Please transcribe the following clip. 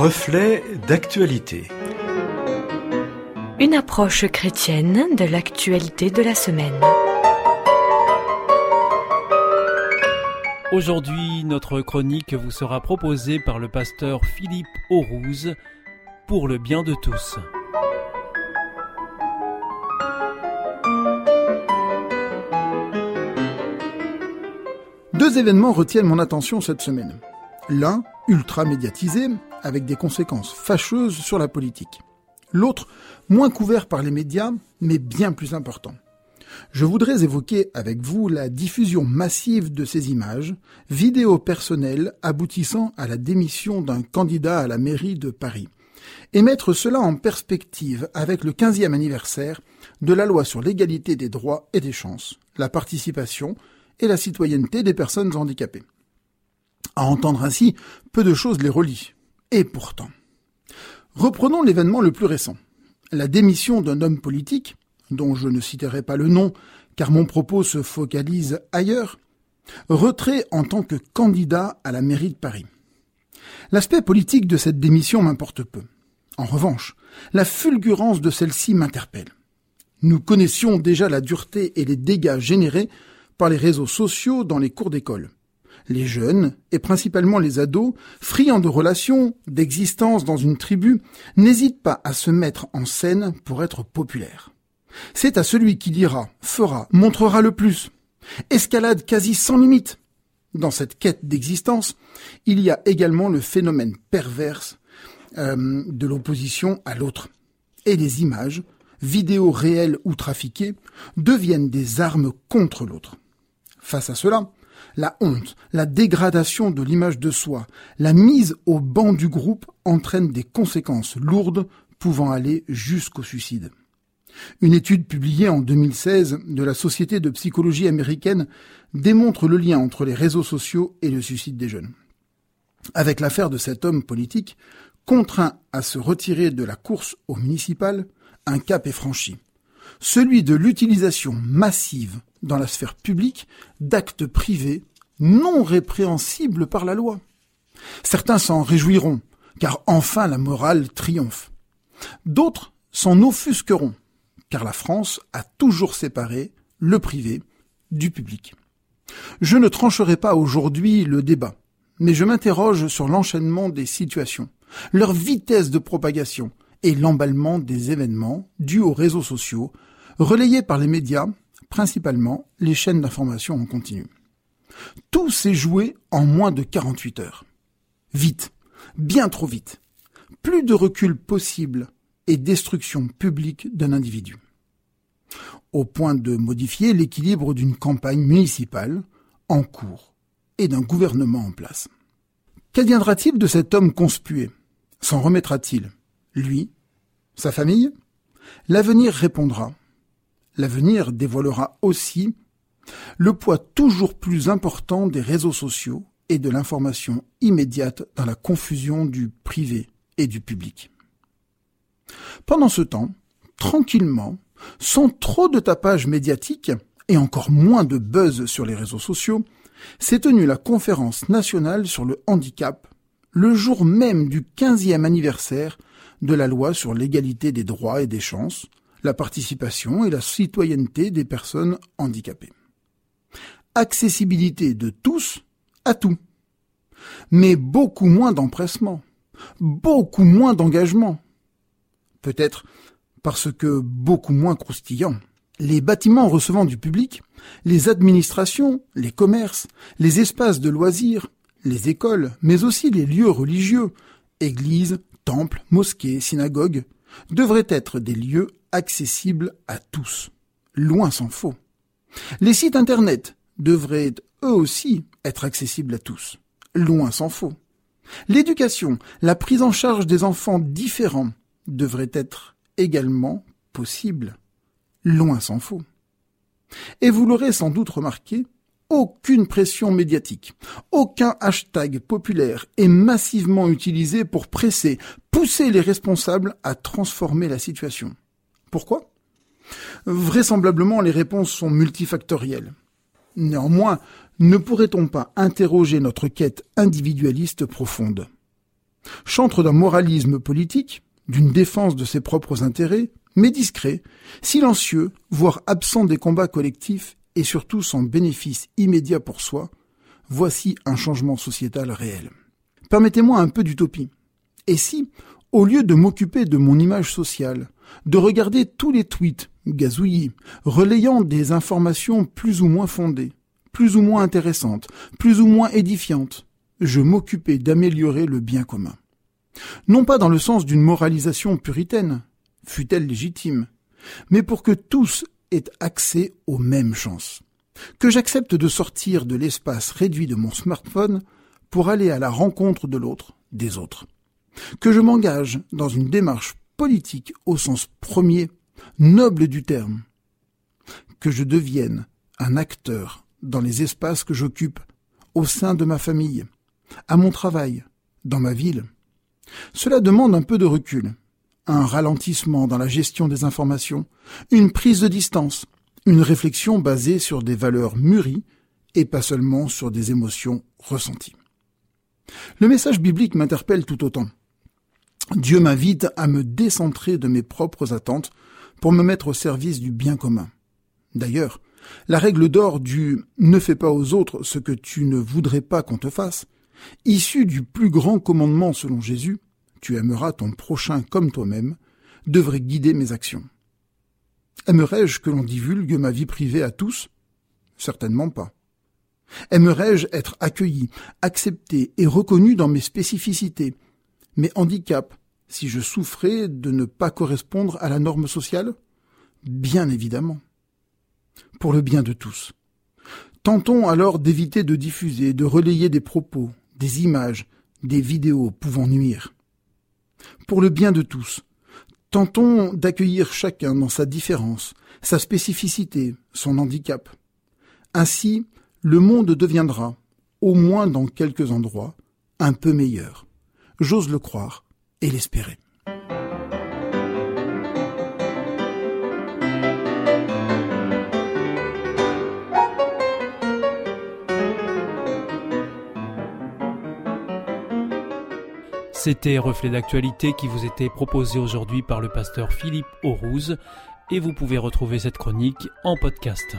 Reflet d'actualité. Une approche chrétienne de l'actualité de la semaine. Aujourd'hui, notre chronique vous sera proposée par le pasteur Philippe Aurouze pour le bien de tous. Deux événements retiennent mon attention cette semaine. L'un, ultra médiatisé, avec des conséquences fâcheuses sur la politique. L'autre, moins couvert par les médias, mais bien plus important. Je voudrais évoquer avec vous la diffusion massive de ces images, vidéos personnelles aboutissant à la démission d'un candidat à la mairie de Paris, et mettre cela en perspective avec le 15e anniversaire de la loi sur l'égalité des droits et des chances, la participation et la citoyenneté des personnes handicapées. À entendre ainsi, peu de choses les relient. Et pourtant. Reprenons l'événement le plus récent. La démission d'un homme politique, dont je ne citerai pas le nom car mon propos se focalise ailleurs, retrait en tant que candidat à la mairie de Paris. L'aspect politique de cette démission m'importe peu. En revanche, la fulgurance de celle-ci m'interpelle. Nous connaissions déjà la dureté et les dégâts générés par les réseaux sociaux dans les cours d'école. Les jeunes, et principalement les ados, friands de relations, d'existence dans une tribu, n'hésitent pas à se mettre en scène pour être populaires. C'est à celui qui dira, fera, montrera le plus. Escalade quasi sans limite. Dans cette quête d'existence, il y a également le phénomène perverse euh, de l'opposition à l'autre. Et les images, vidéos réelles ou trafiquées, deviennent des armes contre l'autre. Face à cela, la honte, la dégradation de l'image de soi, la mise au banc du groupe entraînent des conséquences lourdes pouvant aller jusqu'au suicide. Une étude publiée en 2016 de la Société de psychologie américaine démontre le lien entre les réseaux sociaux et le suicide des jeunes. Avec l'affaire de cet homme politique, contraint à se retirer de la course au municipal, un cap est franchi. Celui de l'utilisation massive dans la sphère publique d'actes privés non répréhensibles par la loi. Certains s'en réjouiront, car enfin la morale triomphe. D'autres s'en offusqueront, car la France a toujours séparé le privé du public. Je ne trancherai pas aujourd'hui le débat, mais je m'interroge sur l'enchaînement des situations, leur vitesse de propagation et l'emballement des événements dus aux réseaux sociaux, relayés par les médias principalement les chaînes d'information en continu. Tout s'est joué en moins de 48 heures. Vite, bien trop vite. Plus de recul possible et destruction publique d'un individu. Au point de modifier l'équilibre d'une campagne municipale en cours et d'un gouvernement en place. Qu'adviendra-t-il de cet homme conspué? S'en remettra-t-il? Lui? Sa famille? L'avenir répondra l'avenir dévoilera aussi le poids toujours plus important des réseaux sociaux et de l'information immédiate dans la confusion du privé et du public. Pendant ce temps, tranquillement, sans trop de tapage médiatique et encore moins de buzz sur les réseaux sociaux, s'est tenue la conférence nationale sur le handicap le jour même du 15e anniversaire de la loi sur l'égalité des droits et des chances, la participation et la citoyenneté des personnes handicapées. Accessibilité de tous à tout. Mais beaucoup moins d'empressement, beaucoup moins d'engagement. Peut-être parce que beaucoup moins croustillant. Les bâtiments recevant du public, les administrations, les commerces, les espaces de loisirs, les écoles, mais aussi les lieux religieux, églises, temples, mosquées, synagogues, devraient être des lieux accessibles à tous. Loin s'en faut. Les sites Internet devraient eux aussi être accessibles à tous. Loin s'en faut. L'éducation, la prise en charge des enfants différents devrait être également possible. Loin s'en faut. Et vous l'aurez sans doute remarqué, aucune pression médiatique, aucun hashtag populaire est massivement utilisé pour presser, pousser les responsables à transformer la situation. Pourquoi? Vraisemblablement, les réponses sont multifactorielles. Néanmoins, ne pourrait-on pas interroger notre quête individualiste profonde? Chantre d'un moralisme politique, d'une défense de ses propres intérêts, mais discret, silencieux, voire absent des combats collectifs et surtout sans bénéfice immédiat pour soi, voici un changement sociétal réel. Permettez-moi un peu d'utopie. Et si, au lieu de m'occuper de mon image sociale, de regarder tous les tweets gazouillis, relayant des informations plus ou moins fondées, plus ou moins intéressantes, plus ou moins édifiantes, je m'occupais d'améliorer le bien commun. Non pas dans le sens d'une moralisation puritaine, fût-elle légitime, mais pour que tous aient accès aux mêmes chances. Que j'accepte de sortir de l'espace réduit de mon smartphone pour aller à la rencontre de l'autre, des autres. Que je m'engage dans une démarche politique au sens premier, noble du terme. Que je devienne un acteur dans les espaces que j'occupe, au sein de ma famille, à mon travail, dans ma ville. Cela demande un peu de recul, un ralentissement dans la gestion des informations, une prise de distance, une réflexion basée sur des valeurs mûries et pas seulement sur des émotions ressenties. Le message biblique m'interpelle tout autant. Dieu m'invite à me décentrer de mes propres attentes pour me mettre au service du bien commun. D'ailleurs, la règle d'or du ne fais pas aux autres ce que tu ne voudrais pas qu'on te fasse, issue du plus grand commandement selon Jésus, tu aimeras ton prochain comme toi-même, devrait guider mes actions. Aimerais-je que l'on divulgue ma vie privée à tous? Certainement pas. Aimerais-je être accueilli, accepté et reconnu dans mes spécificités, mes handicaps, si je souffrais de ne pas correspondre à la norme sociale? Bien évidemment. Pour le bien de tous. Tentons alors d'éviter de diffuser, de relayer des propos, des images, des vidéos pouvant nuire. Pour le bien de tous, tentons d'accueillir chacun dans sa différence, sa spécificité, son handicap. Ainsi, le monde deviendra, au moins dans quelques endroits, un peu meilleur. J'ose le croire et l'espérer. C'était Reflet d'actualité qui vous était proposé aujourd'hui par le pasteur Philippe Aurouze et vous pouvez retrouver cette chronique en podcast.